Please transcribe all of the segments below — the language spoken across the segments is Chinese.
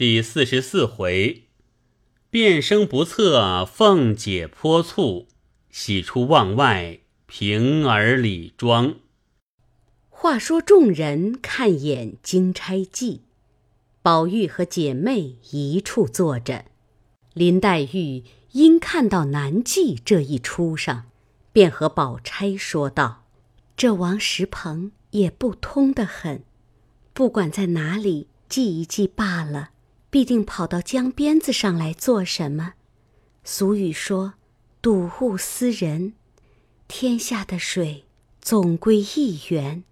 第四十四回，变声不测，凤姐泼醋，喜出望外，平儿李庄。话说众人看演金钗记，宝玉和姐妹一处坐着，林黛玉因看到南记这一出上，便和宝钗说道：“这王石鹏也不通得很，不管在哪里记一记罢了。”必定跑到江边子上来做什么？俗语说：“睹物思人。”天下的水总归一源，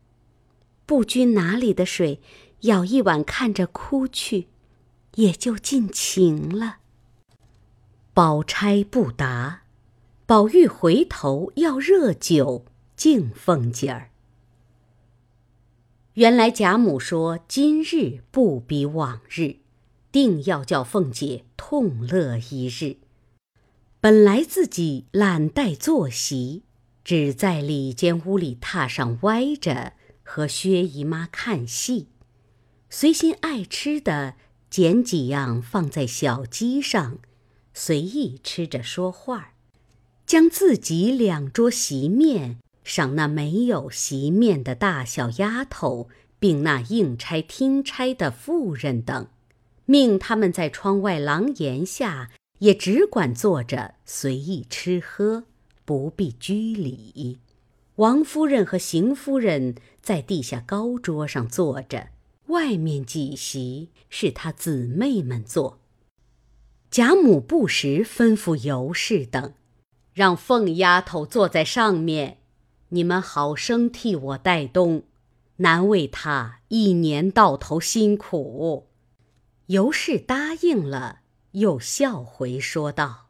不拘哪里的水，舀一碗看着哭去，也就尽情了。宝钗不答，宝玉回头要热酒敬凤姐儿。原来贾母说：“今日不比往日。”定要叫凤姐痛乐一日。本来自己懒怠坐席，只在里间屋里榻上歪着，和薛姨妈看戏。随心爱吃的，捡几样放在小鸡上，随意吃着说话将自己两桌席面赏那没有席面的大小丫头，并那应差听差的妇人等。命他们在窗外廊檐下，也只管坐着随意吃喝，不必拘礼。王夫人和邢夫人在地下高桌上坐着，外面几席是她姊妹们坐。贾母不时吩咐尤氏等，让凤丫头坐在上面，你们好生替我带东，难为她一年到头辛苦。尤氏答应了，又笑回说道：“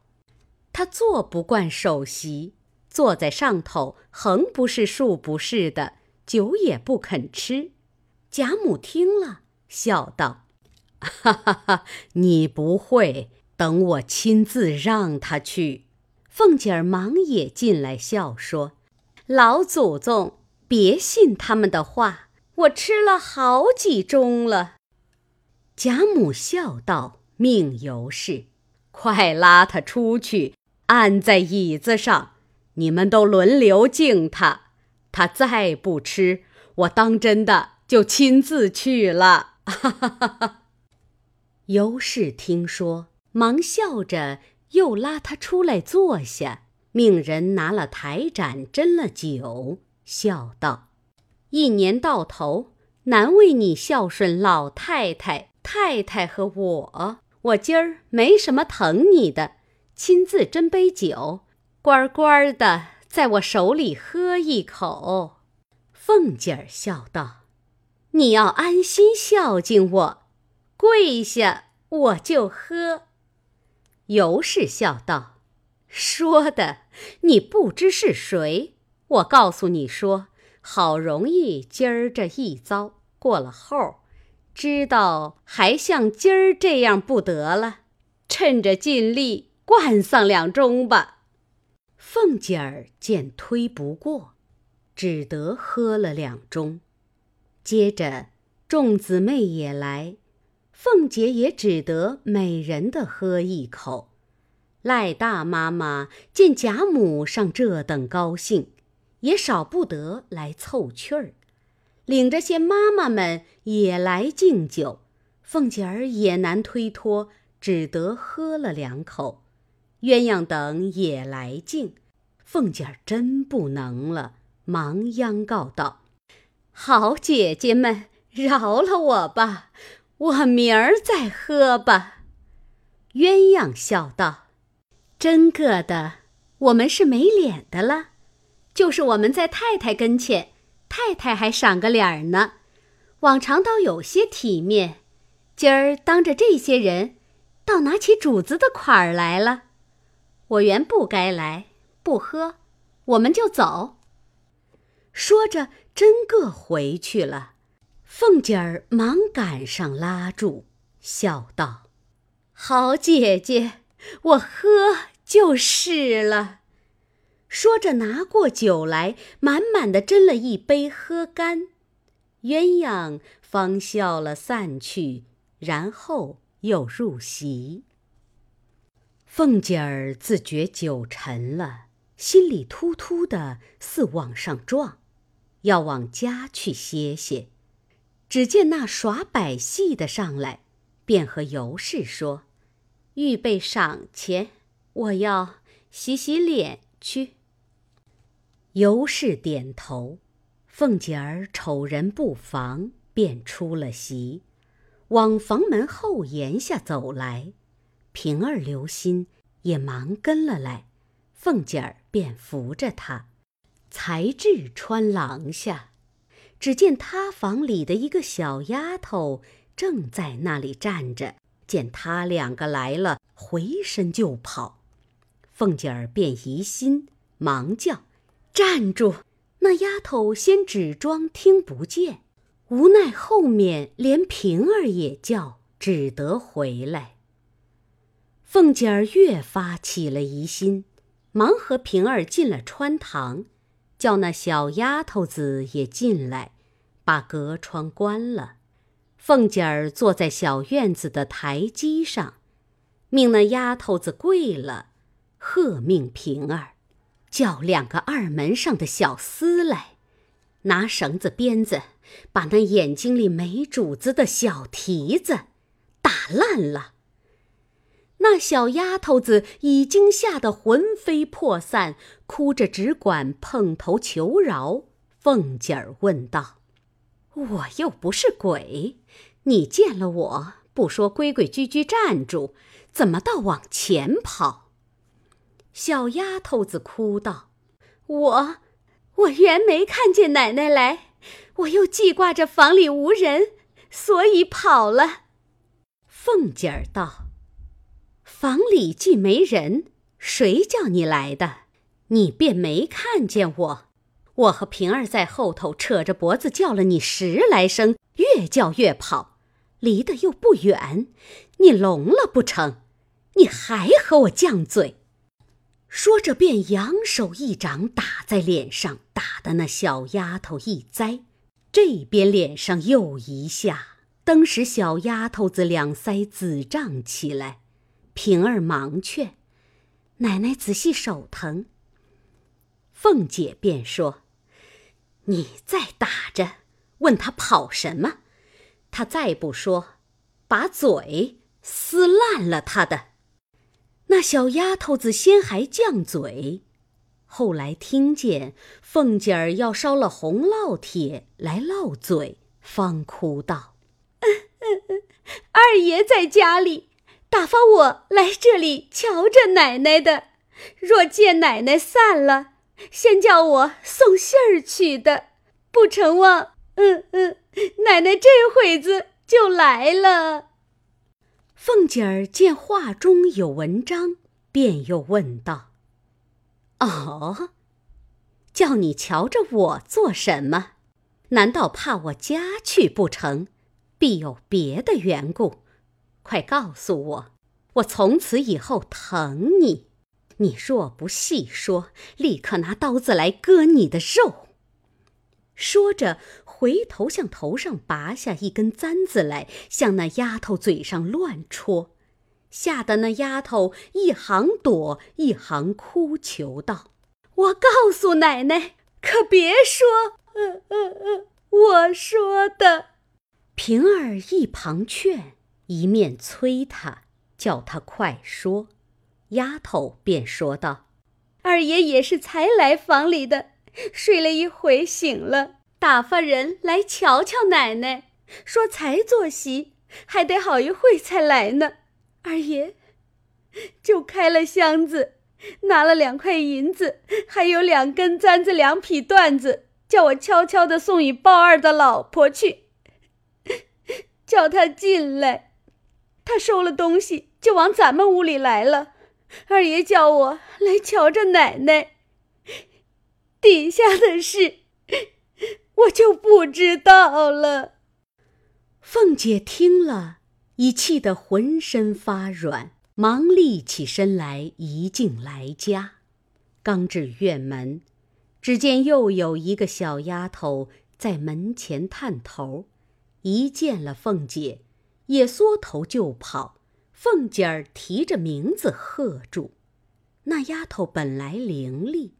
他坐不惯首席，坐在上头，横不是竖不是的，酒也不肯吃。”贾母听了，笑道：“哈哈哈，你不会，等我亲自让他去。”凤姐儿忙也进来笑说：“老祖宗，别信他们的话，我吃了好几盅了。”贾母笑道：“命尤氏，快拉他出去，按在椅子上，你们都轮流敬他。他再不吃，我当真的就亲自去了。”哈哈哈哈尤氏听说，忙笑着，又拉他出来坐下，命人拿了台盏斟了酒，笑道：“一年到头，难为你孝顺老太太。”太太和我，我今儿没什么疼你的，亲自斟杯酒，乖乖的在我手里喝一口。凤姐儿笑道：“你要安心孝敬我，跪下我就喝。”尤氏笑道：“说的你不知是谁，我告诉你说，好容易今儿这一遭过了后。”知道还像今儿这样不得了，趁着尽力灌上两盅吧。凤姐儿见推不过，只得喝了两盅。接着众姊妹也来，凤姐也只得每人的喝一口。赖大妈妈见贾母上这等高兴，也少不得来凑趣儿。领着些妈妈们也来敬酒，凤姐儿也难推脱，只得喝了两口。鸳鸯等也来敬，凤姐儿真不能了，忙央告道：“好姐姐们，饶了我吧，我明儿再喝吧。”鸳鸯笑道：“真个的，我们是没脸的了，就是我们在太太跟前。”太太还赏个脸呢，往常倒有些体面，今儿当着这些人，倒拿起主子的款儿来了。我原不该来，不喝，我们就走。说着，真个回去了。凤姐儿忙赶上拉住，笑道：“好姐姐，我喝就是了。”说着，拿过酒来，满满的斟了一杯，喝干。鸳鸯方笑了散去，然后又入席。凤姐儿自觉酒沉了，心里突突的，似往上撞，要往家去歇歇。只见那耍百戏的上来，便和尤氏说：“预备赏钱，我要洗洗脸去。”尤氏点头，凤姐儿瞅人不防，便出了席，往房门后檐下走来。平儿留心，也忙跟了来。凤姐儿便扶着她，才至穿廊下，只见他房里的一个小丫头正在那里站着，见他两个来了，回身就跑。凤姐儿便疑心，忙叫：“站住！”那丫头先只装听不见，无奈后面连平儿也叫，只得回来。凤姐儿越发起了疑心，忙和平儿进了穿堂，叫那小丫头子也进来，把隔窗关了。凤姐儿坐在小院子的台基上，命那丫头子跪了，喝命平儿，叫两个二门上的小厮来，拿绳子鞭子，把那眼睛里没主子的小蹄子打烂了。那小丫头子已经吓得魂飞魄散，哭着只管碰头求饶。凤姐儿问道：“我又不是鬼，你见了我不说规规矩矩站住，怎么倒往前跑？”小丫头子哭道：“我，我原没看见奶奶来，我又记挂着房里无人，所以跑了。”凤姐儿道。房里既没人，谁叫你来的？你便没看见我。我和平儿在后头扯着脖子叫了你十来声，越叫越跑，离得又不远，你聋了不成？你还和我犟嘴？说着便扬手一掌打在脸上，打得那小丫头一栽，这边脸上又一下，登时小丫头子两腮紫胀起来。平儿忙劝：“奶奶仔细手疼。”凤姐便说：“你再打着，问他跑什么？他再不说，把嘴撕烂了他的。”那小丫头子先还犟嘴，后来听见凤姐儿要烧了红烙铁来烙嘴，方哭道：“ 二爷在家里。”打发我来这里瞧着奶奶的，若见奶奶散了，先叫我送信儿去的，不成望，嗯嗯，奶奶这会子就来了。凤姐儿见话中有文章，便又问道：“哦，叫你瞧着我做什么？难道怕我家去不成？必有别的缘故。”快告诉我，我从此以后疼你。你若不细说，立刻拿刀子来割你的肉。说着，回头向头上拔下一根簪子来，向那丫头嘴上乱戳，吓得那丫头一行躲，一行哭求道：“我告诉奶奶，可别说，呃呃呃，我说的。”平儿一旁劝。一面催他，叫他快说。丫头便说道：“二爷也是才来房里的，睡了一回醒了，打发人来瞧瞧奶奶，说才坐席，还得好一会才来呢。二爷就开了箱子，拿了两块银子，还有两根簪子、两匹缎子，叫我悄悄的送与鲍二的老婆去，叫他进来。”他收了东西，就往咱们屋里来了。二爷叫我来瞧着奶奶，底下的事我就不知道了。凤姐听了，已气得浑身发软，忙立起身来，一径来家。刚至院门，只见又有一个小丫头在门前探头，一见了凤姐。也缩头就跑。凤姐儿提着名字喝住。那丫头本来伶俐，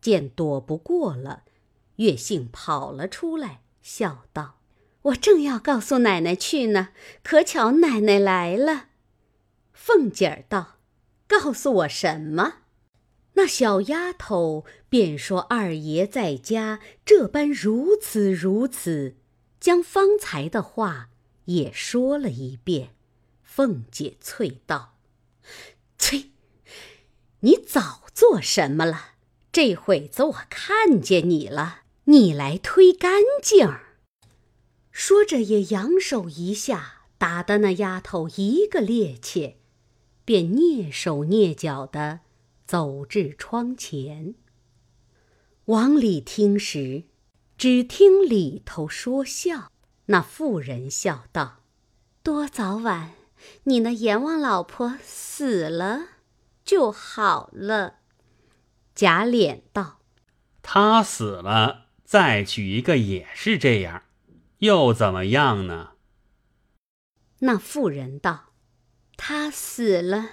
见躲不过了，月杏跑了出来，笑道：“我正要告诉奶奶去呢，可巧奶奶来了。”凤姐儿道：“告诉我什么？”那小丫头便说：“二爷在家这般如此如此，将方才的话也说了一遍。”凤姐啐道：“啐，你早做什么了？这会子我看见你了，你来推干净。”说着也扬手一下，打得那丫头一个趔趄，便蹑手蹑脚的。走至窗前，往里听时，只听里头说笑。那妇人笑道：“多早晚，你那阎王老婆死了就好了。”贾琏道：“他死了，再娶一个也是这样，又怎么样呢？”那妇人道：“他死了。”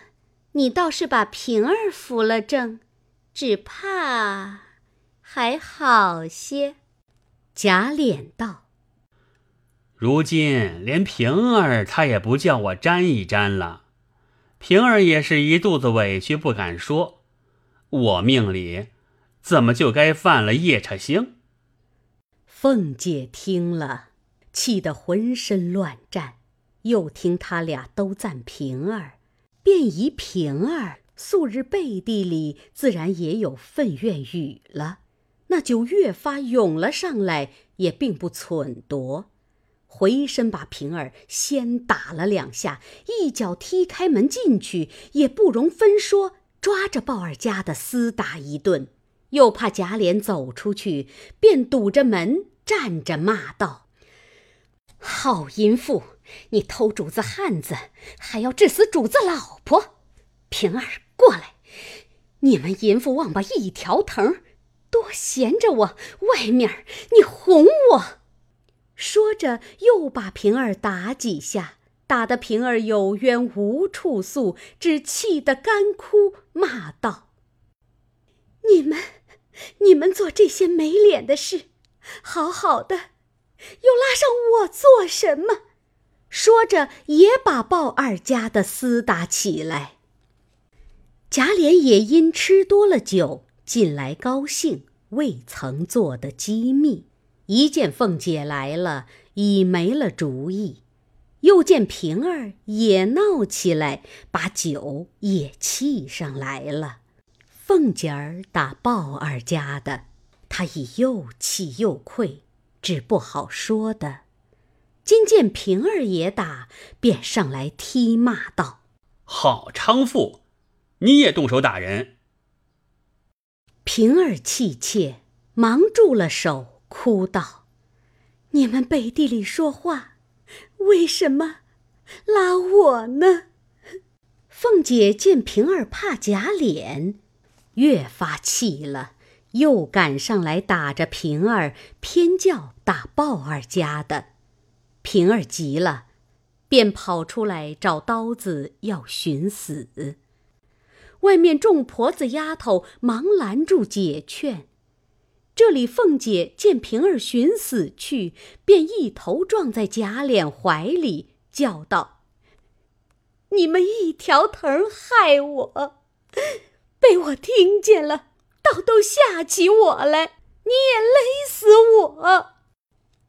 你倒是把平儿扶了正，只怕还好些。贾琏道：“如今连平儿他也不叫我沾一沾了。平儿也是一肚子委屈，不敢说。我命里怎么就该犯了夜叉星？”凤姐听了，气得浑身乱颤，又听他俩都赞平儿。便疑平儿素日背地里自然也有愤怨语了，那就越发涌了上来，也并不忖夺，回身把平儿先打了两下，一脚踢开门进去，也不容分说，抓着鲍二家的厮打一顿，又怕贾琏走出去，便堵着门站着骂道：“好淫妇！”你偷主子汉子，还要治死主子老婆！平儿过来，你们淫妇王八一条藤，多闲着我，外面你哄我。说着，又把平儿打几下，打得平儿有冤无处诉，只气得干哭，骂道：“你们，你们做这些没脸的事，好好的，又拉上我做什么？”说着，也把鲍二家的厮打起来。贾琏也因吃多了酒，近来高兴，未曾做的机密。一见凤姐来了，已没了主意；又见平儿也闹起来，把酒也沏上来了。凤姐儿打鲍二家的，他已又气又愧，只不好说的。今见平儿也打，便上来踢骂道：“好娼妇，你也动手打人！”平儿气切，忙住了手，哭道：“你们背地里说话，为什么拉我呢？”凤姐见平儿怕贾琏，越发气了，又赶上来打着平儿，偏叫打鲍二家的。平儿急了，便跑出来找刀子要寻死。外面众婆子丫头忙拦住解劝。这里凤姐见平儿寻死去，便一头撞在贾琏怀里，叫道：“你们一条藤害我，被我听见了，倒都吓起我来，你也勒死我。”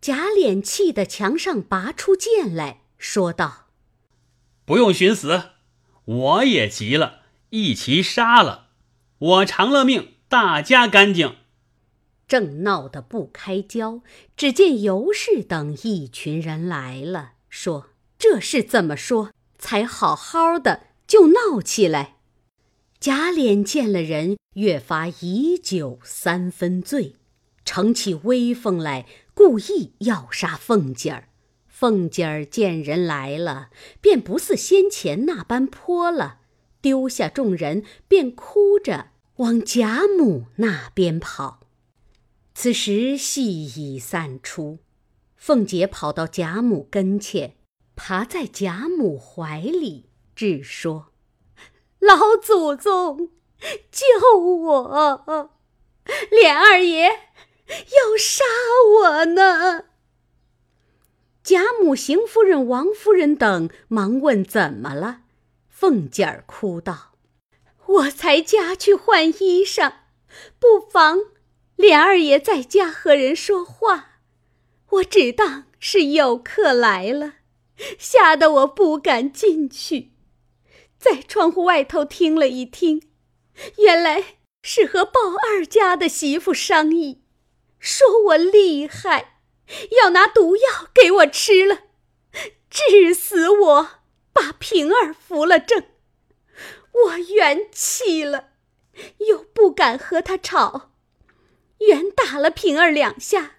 贾琏气得墙上拔出剑来说道：“不用寻死，我也急了，一齐杀了，我偿了命，大家干净。”正闹得不开交，只见尤氏等一群人来了，说：“这是怎么说？才好好的就闹起来。”贾琏见了人，越发以酒三分醉，乘起威风来。故意要杀凤姐儿，凤姐儿见人来了，便不似先前那般泼了，丢下众人，便哭着往贾母那边跑。此时戏已散出，凤姐跑到贾母跟前，爬在贾母怀里，只说：“老祖宗，救我！琏二爷要杀我呢！”贾母、邢夫人、王夫人等忙问怎么了。凤姐儿哭道：“我才家去换衣裳，不妨琏二爷在家和人说话，我只当是有客来了。”吓得我不敢进去，在窗户外头听了一听，原来是和鲍二家的媳妇商议，说我厉害，要拿毒药给我吃了，治死我，把平儿扶了正。我元气了，又不敢和他吵，原打了平儿两下，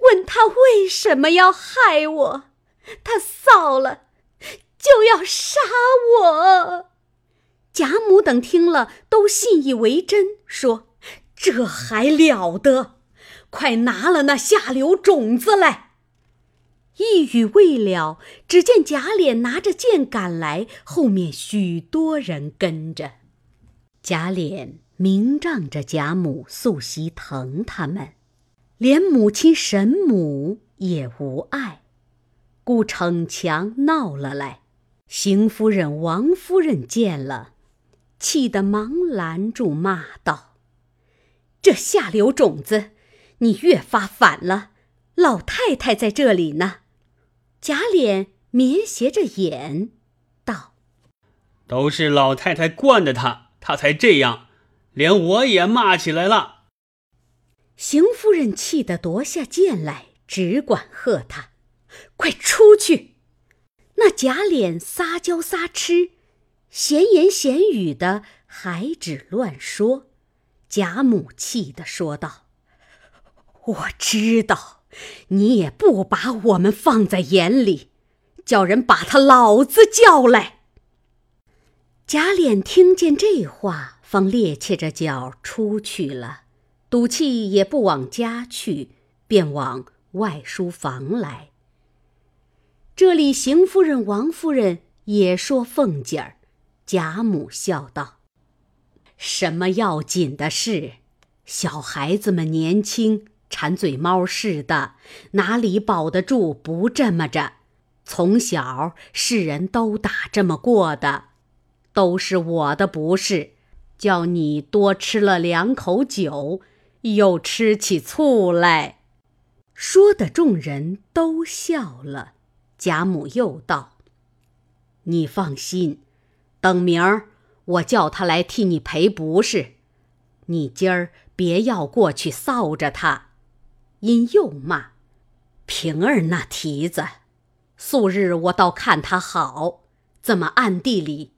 问他为什么要害我。他臊了，就要杀我。贾母等听了，都信以为真，说：“这还了得！快拿了那下流种子来。”一语未了，只见贾琏拿着剑赶来，后面许多人跟着。贾琏明仗着贾母素习疼他们，连母亲沈母也无碍。故逞强闹了来，邢夫人、王夫人见了，气得忙拦住，骂道：“这下流种子，你越发反了！老太太在这里呢。”贾琏斜斜着眼，道：“都是老太太惯的他，他才这样，连我也骂起来了。”邢夫人气得夺下剑来，只管喝他。快出去！那贾琏撒娇撒痴，闲言闲语的，还只乱说。贾母气的说道：“我知道，你也不把我们放在眼里，叫人把他老子叫来。”贾琏听见这话，方趔趄着脚出去了，赌气也不往家去，便往外书房来。这里，邢夫人、王夫人也说凤姐儿。贾母笑道：“什么要紧的事？小孩子们年轻，馋嘴猫似的，哪里保得住？不这么着，从小世人都打这么过的，都是我的不是，叫你多吃了两口酒，又吃起醋来。”说的众人都笑了。贾母又道：“你放心，等明儿我叫他来替你赔不是。你今儿别要过去臊着他。”因又骂：“平儿那蹄子，素日我倒看他好，怎么暗地里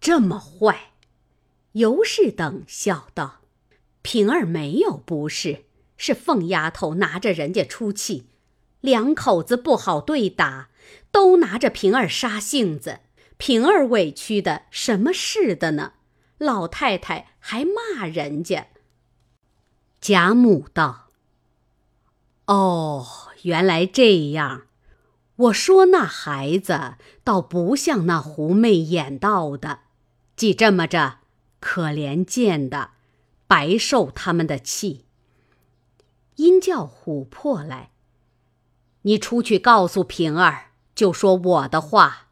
这么坏？”尤氏等笑道：“平儿没有不是，是凤丫头拿着人家出气，两口子不好对打。”都拿着平儿杀性子，平儿委屈的什么似的呢？老太太还骂人家。贾母道：“哦，原来这样。我说那孩子倒不像那狐媚演道的，既这么着，可怜见的，白受他们的气。因叫琥珀来，你出去告诉平儿。”就说我的话，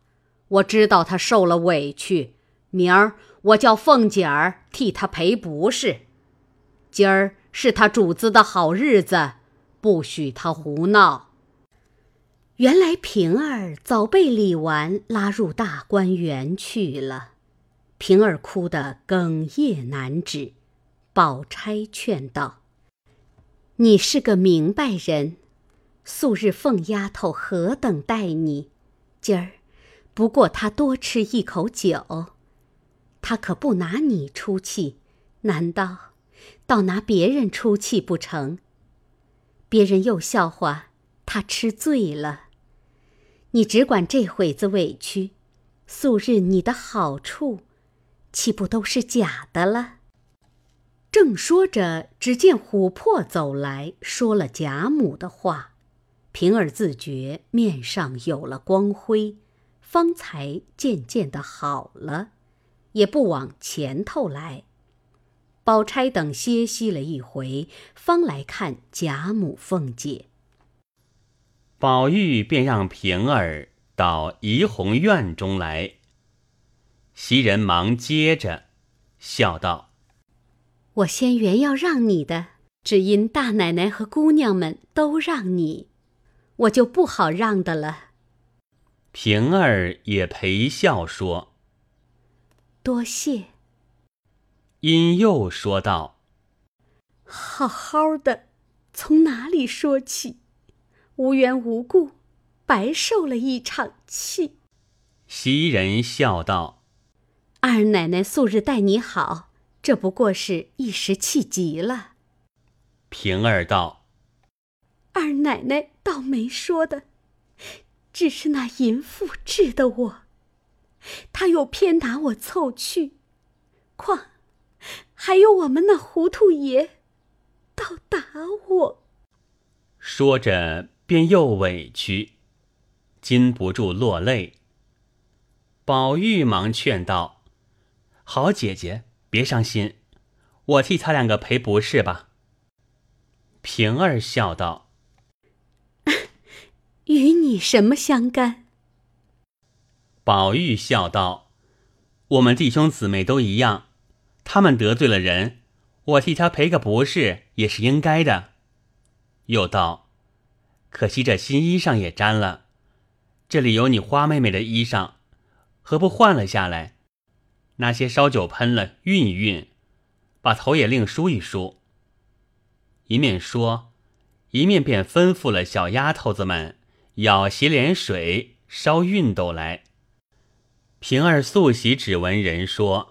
我知道他受了委屈，明儿我叫凤姐儿替他赔不是。今儿是他主子的好日子，不许他胡闹。原来平儿早被李纨拉入大观园去了，平儿哭得哽咽难止。宝钗劝道：“你是个明白人。”素日凤丫头何等待你，今儿不过她多吃一口酒，她可不拿你出气，难道倒拿别人出气不成？别人又笑话她吃醉了，你只管这会子委屈，素日你的好处，岂不都是假的了？正说着，只见琥珀走来说了贾母的话。平儿自觉面上有了光辉，方才渐渐的好了，也不往前头来。宝钗等歇息了一回，方来看贾母、凤姐。宝玉便让平儿到怡红院中来。袭人忙接着，笑道：“我先原要让你的，只因大奶奶和姑娘们都让你，我就不好让的了。”平儿也陪笑说：“多谢。”因又说道：“好好的，从哪里说起？无缘无故，白受了一场气。”袭人笑道：“二奶奶素日待你好，这不过是一时气急了。”平儿道：“二奶奶倒没说的，只是那淫妇治的我，他又偏打我凑去，况……”还有我们那糊涂爷，倒打我。说着，便又委屈，禁不住落泪。宝玉忙劝道：“好姐姐，别伤心，我替他两个赔不是吧。”平儿笑道：“与你什么相干？”宝玉笑道：“我们弟兄姊妹都一样。”他们得罪了人，我替他赔个不是也是应该的。又道：“可惜这新衣裳也沾了，这里有你花妹妹的衣裳，何不换了下来？拿些烧酒喷了，熨一熨，把头也另梳一梳。”一面说，一面便吩咐了小丫头子们舀洗脸水、烧熨斗来。平儿素喜只闻人说。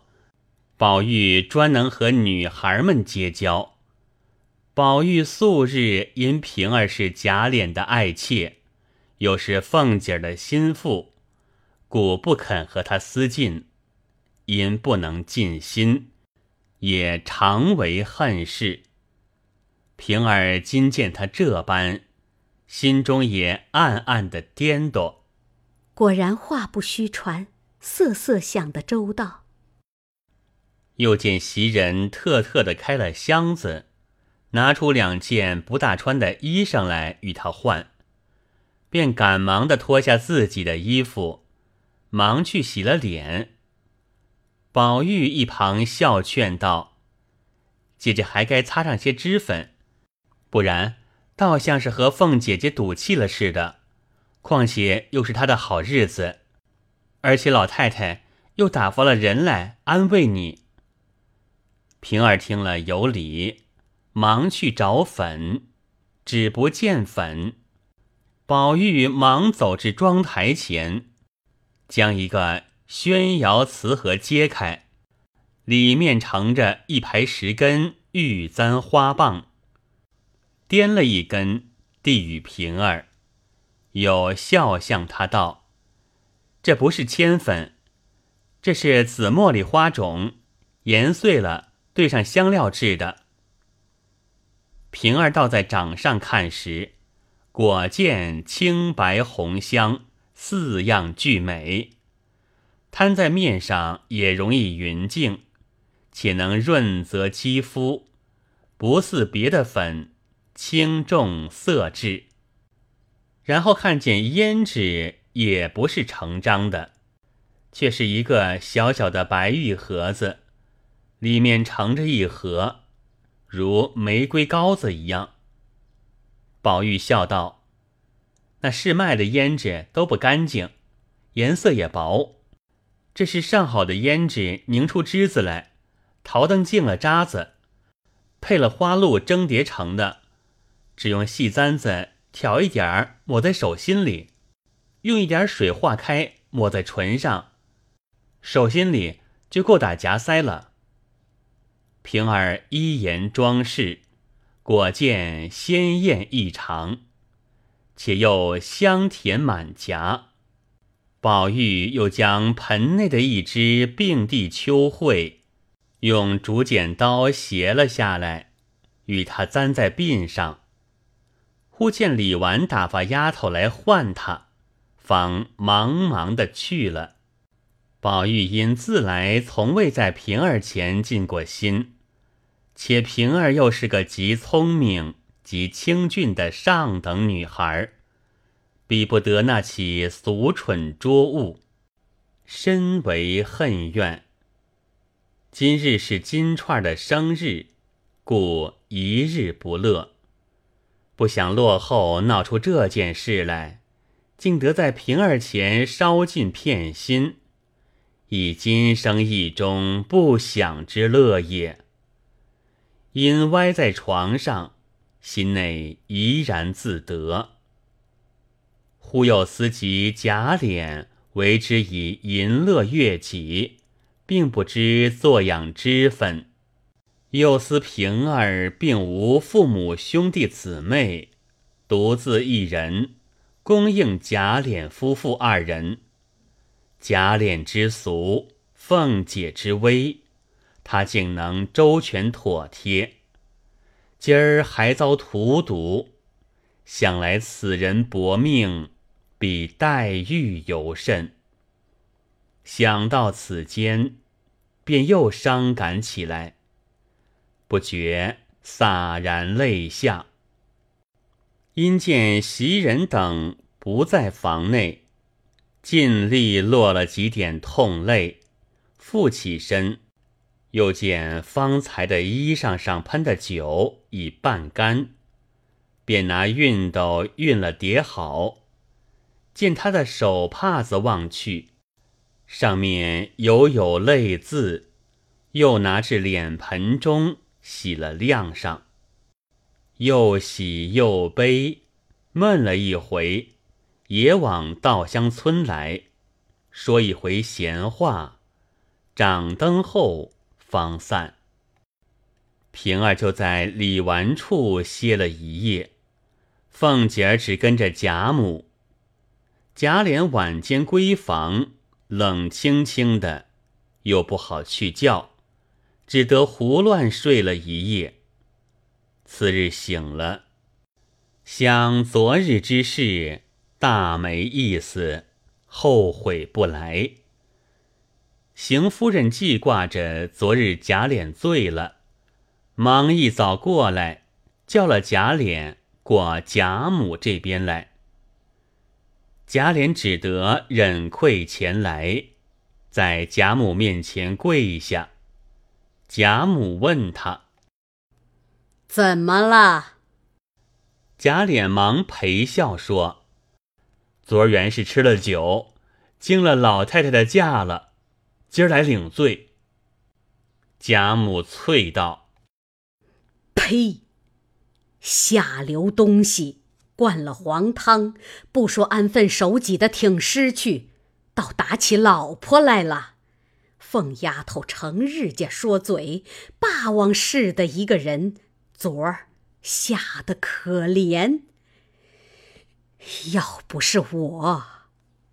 宝玉专能和女孩们结交。宝玉素日因平儿是贾琏的爱妾，又是凤姐的心腹，故不肯和他私近，因不能尽心，也常为恨事。平儿今见他这般，心中也暗暗的颠簸。果然话不虚传，瑟瑟想的周到。又见袭人特特的开了箱子，拿出两件不大穿的衣裳来与他换，便赶忙的脱下自己的衣服，忙去洗了脸。宝玉一旁笑劝道：“姐姐还该擦上些脂粉，不然倒像是和凤姐姐赌气了似的。况且又是她的好日子，而且老太太又打发了人来安慰你。”平儿听了有理，忙去找粉，只不见粉。宝玉忙走至妆台前，将一个宣窑瓷盒揭开，里面盛着一排十根玉簪花棒，掂了一根递与平儿，又笑向他道：“这不是铅粉，这是紫茉莉花种，研碎了。”兑上香料制的，平儿倒在掌上看时，果见青白红香四样俱美，摊在面上也容易匀净，且能润泽肌肤，不似别的粉轻重色质。然后看见胭脂也不是成章的，却是一个小小的白玉盒子。里面盛着一盒，如玫瑰膏子一样。宝玉笑道：“那市卖的胭脂都不干净，颜色也薄。这是上好的胭脂，凝出汁子来，淘灯净了渣子，配了花露蒸叠成的。只用细簪子挑一点儿，抹在手心里，用一点水化开，抹在唇上，手心里就够打夹腮了。”平儿依言装饰，果见鲜艳异常，且又香甜满颊。宝玉又将盆内的一只并蒂秋蕙，用竹剪刀斜了下来，与他簪在鬓上。忽见李纨打发丫头来唤他，方忙忙的去了。宝玉因自来从未在平儿前尽过心，且平儿又是个极聪明、极清俊的上等女孩，比不得那起俗蠢拙物，深为恨怨。今日是金钏的生日，故一日不乐。不想落后闹出这件事来，竟得在平儿前烧尽片心。以今生意中不享之乐也。因歪在床上，心内怡然自得。忽又思及贾琏为之以淫乐悦己，并不知作养之分；又思平儿并无父母兄弟姊妹，独自一人供应贾琏夫妇二人。贾琏之俗，凤姐之威，他竟能周全妥帖。今儿还遭荼毒，想来此人薄命比黛玉尤甚。想到此间，便又伤感起来，不觉洒然泪下。因见袭人等不在房内。尽力落了几点痛泪，复起身，又见方才的衣裳上喷的酒已半干，便拿熨斗熨了叠好。见他的手帕子望去，上面犹有泪渍，又拿至脸盆中洗了晾上，又喜又悲，闷了一回。也往稻香村来，说一回闲话，掌灯后方散。平儿就在李纨处歇了一夜，凤姐儿只跟着贾母。贾琏晚间闺房冷清清的，又不好去叫，只得胡乱睡了一夜。次日醒了，想昨日之事。大没意思，后悔不来。邢夫人记挂着昨日贾琏醉了，忙一早过来，叫了贾琏过贾母这边来。贾琏只得忍愧前来，在贾母面前跪下。贾母问他：“怎么了？”贾琏忙陪笑说。昨儿原是吃了酒，惊了老太太的驾了，今儿来领罪。贾母啐道：“呸！下流东西，灌了黄汤，不说安分守己的挺尸去，倒打起老婆来了。凤丫头成日家说嘴，霸王似的一个人，昨儿吓得可怜。”要不是我，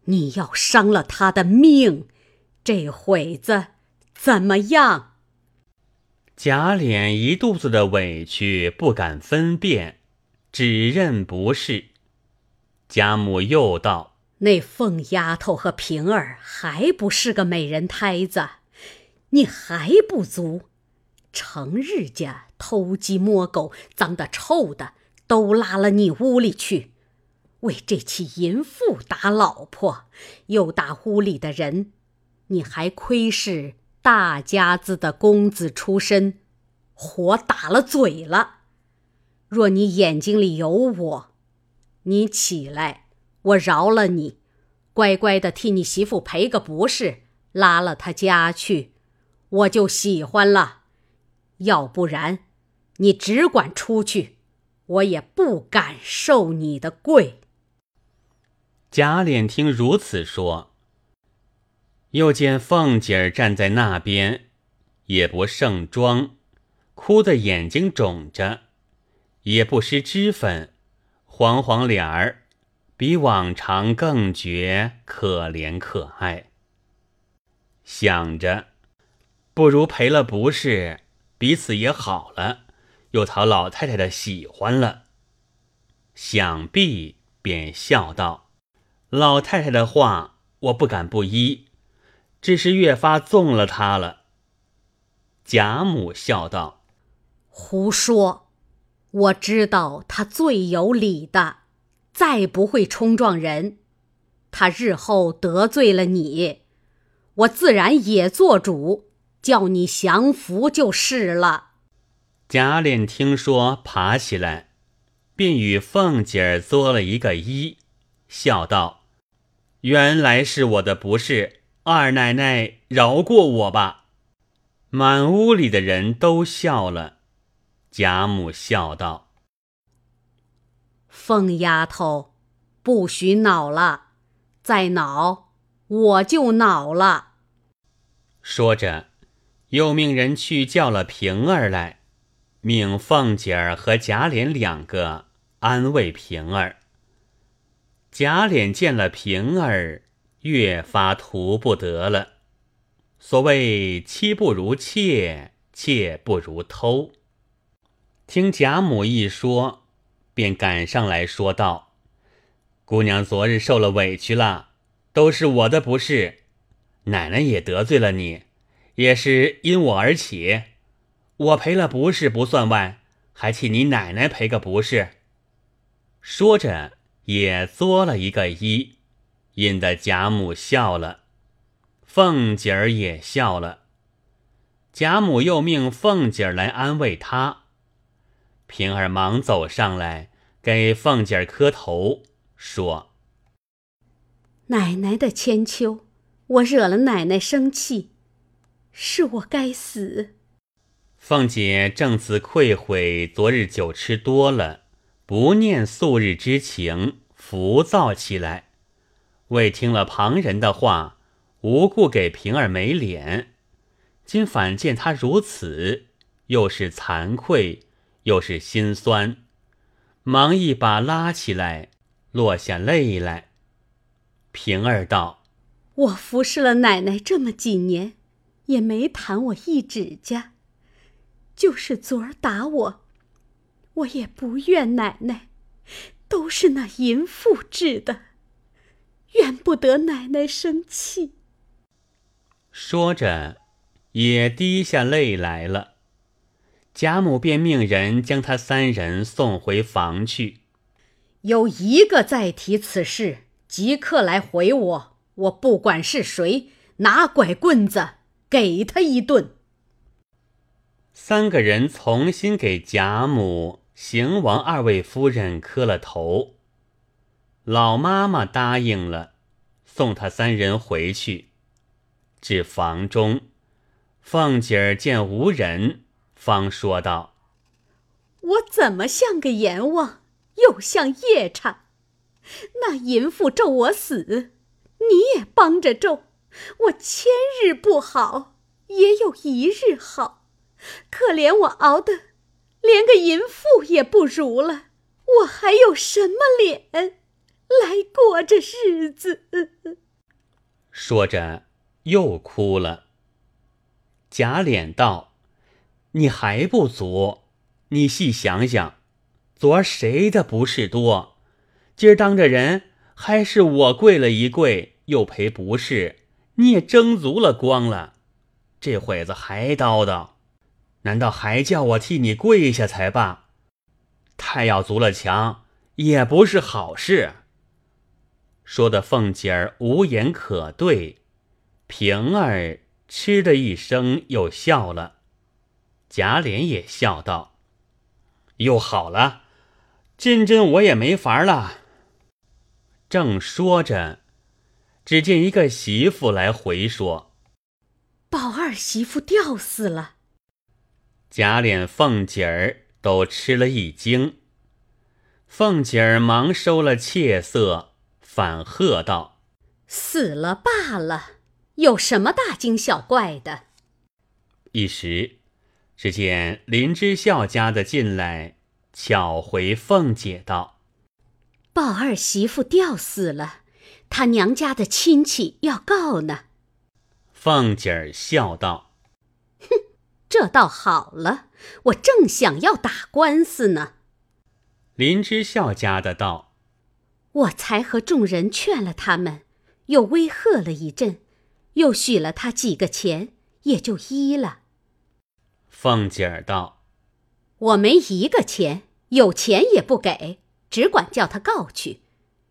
你要伤了他的命，这会子怎么样？贾琏一肚子的委屈，不敢分辨，只认不是。贾母又道：“那凤丫头和平儿还不是个美人胎子，你还不足？成日家偷鸡摸狗，脏的臭的，都拉了你屋里去。”为这起淫妇打老婆，又打屋里的人，你还亏是大家子的公子出身，活打了嘴了。若你眼睛里有我，你起来，我饶了你，乖乖的替你媳妇赔个不是，拉了他家去，我就喜欢了。要不然，你只管出去，我也不敢受你的跪。贾琏听如此说，又见凤姐儿站在那边，也不盛装，哭得眼睛肿着，也不施脂粉，黄黄脸儿，比往常更觉可怜可爱。想着，不如赔了不是，彼此也好了，又讨老太太的喜欢了。想必便笑道。老太太的话，我不敢不依，只是越发纵了她了。”贾母笑道：“胡说！我知道他最有理的，再不会冲撞人。他日后得罪了你，我自然也做主，叫你降服就是了。”贾琏听说，爬起来，便与凤姐儿作了一个揖，笑道：“原来是我的不是，二奶奶饶过我吧。”满屋里的人都笑了。贾母笑道：“凤丫头，不许恼了，再恼我就恼了。”说着，又命人去叫了平儿来。命凤姐儿和贾琏两个安慰平儿。贾琏见了平儿，越发图不得了。所谓妻不如妾，妾不如偷。听贾母一说，便赶上来说道：“姑娘昨日受了委屈了，都是我的不是。奶奶也得罪了你，也是因我而起。”我赔了不是不算外，还替你奶奶赔个不是。说着也作了一个揖，引得贾母笑了，凤姐儿也笑了。贾母又命凤姐儿来安慰她，平儿忙走上来给凤姐儿磕头，说：“奶奶的千秋，我惹了奶奶生气，是我该死。”凤姐正自愧悔，昨日酒吃多了，不念素日之情，浮躁起来。为听了旁人的话，无故给平儿没脸。今反见他如此，又是惭愧，又是心酸，忙一把拉起来，落下泪来。平儿道：“我服侍了奶奶这么几年，也没弹我一指甲。”就是昨儿打我，我也不怨奶奶，都是那淫妇治的，怨不得奶奶生气。说着，也滴下泪来了。贾母便命人将他三人送回房去。有一个再提此事，即刻来回我。我不管是谁，拿拐棍子给他一顿。三个人重新给贾母、邢王二位夫人磕了头。老妈妈答应了，送他三人回去。至房中，凤姐儿见无人，方说道：“我怎么像个阎王，又像夜叉？那淫妇咒我死，你也帮着咒。我千日不好，也有一日好。”可怜我熬的，连个淫妇也不如了，我还有什么脸来过这日子？说着又哭了。贾琏道：“你还不足，你细想想，昨儿谁的不是多？今儿当着人，还是我跪了一跪，又赔不是，你也争足了光了，这会子还叨叨。”难道还叫我替你跪下才罢？太要足了强，也不是好事。说的凤姐儿无言可对，平儿嗤的一声又笑了。贾琏也笑道：“又好了，真真我也没法了。”正说着，只见一个媳妇来回说：“宝二媳妇吊死了。”贾琏、凤姐儿都吃了一惊，凤姐儿忙收了怯色，反喝道：“死了罢了，有什么大惊小怪的？”一时，只见林之孝家的进来，巧回凤姐道：“鲍二媳妇吊死了，他娘家的亲戚要告呢。”凤姐儿笑道。哼这倒好了，我正想要打官司呢。林之孝家的道：“我才和众人劝了他们，又威吓了一阵，又许了他几个钱，也就依了。凤姐儿道：“我没一个钱，有钱也不给，只管叫他告去，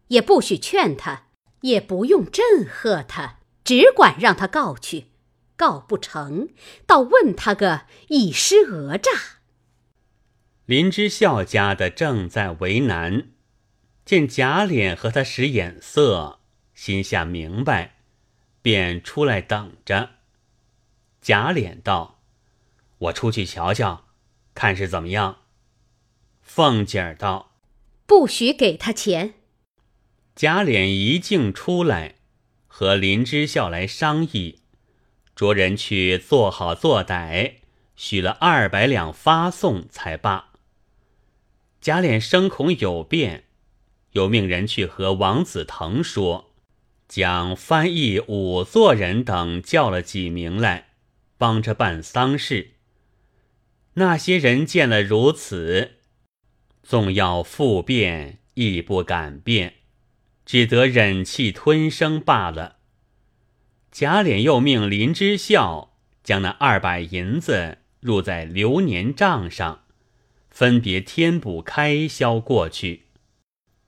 也不许劝他，也不用震吓他，只管让他告去。告不成，倒问他个以失讹诈。”林之孝家的正在为难，见贾琏和他使眼色，心下明白，便出来等着。贾琏道。我出去瞧瞧，看是怎么样。凤姐儿道：“不许给他钱。”贾琏一径出来，和林之孝来商议，着人去做好做歹，许了二百两发送才罢。贾琏生恐有变，又命人去和王子腾说，将翻译、五座人等叫了几名来，帮着办丧事。那些人见了如此，纵要复辩，亦不敢辩，只得忍气吞声罢了。贾琏又命林之孝将那二百银子入在流年账上，分别添补开销过去，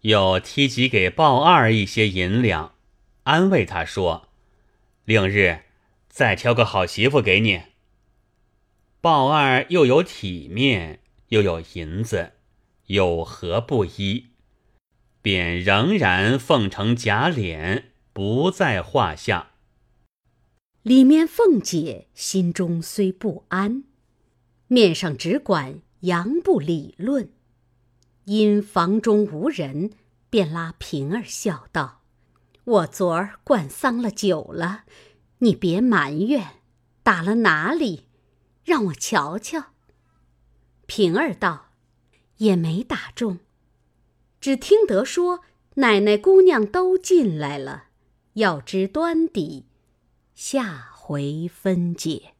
又提及给鲍二一些银两，安慰他说：“另日再挑个好媳妇给你。”鲍二又有体面，又有银子，有何不依？便仍然奉承贾琏，不在话下。里面凤姐心中虽不安，面上只管佯不理论。因房中无人，便拉平儿笑道：“我昨儿灌丧了酒了，你别埋怨，打了哪里？”让我瞧瞧。平儿道：“也没打中，只听得说奶奶姑娘都进来了。要知端底，下回分解。”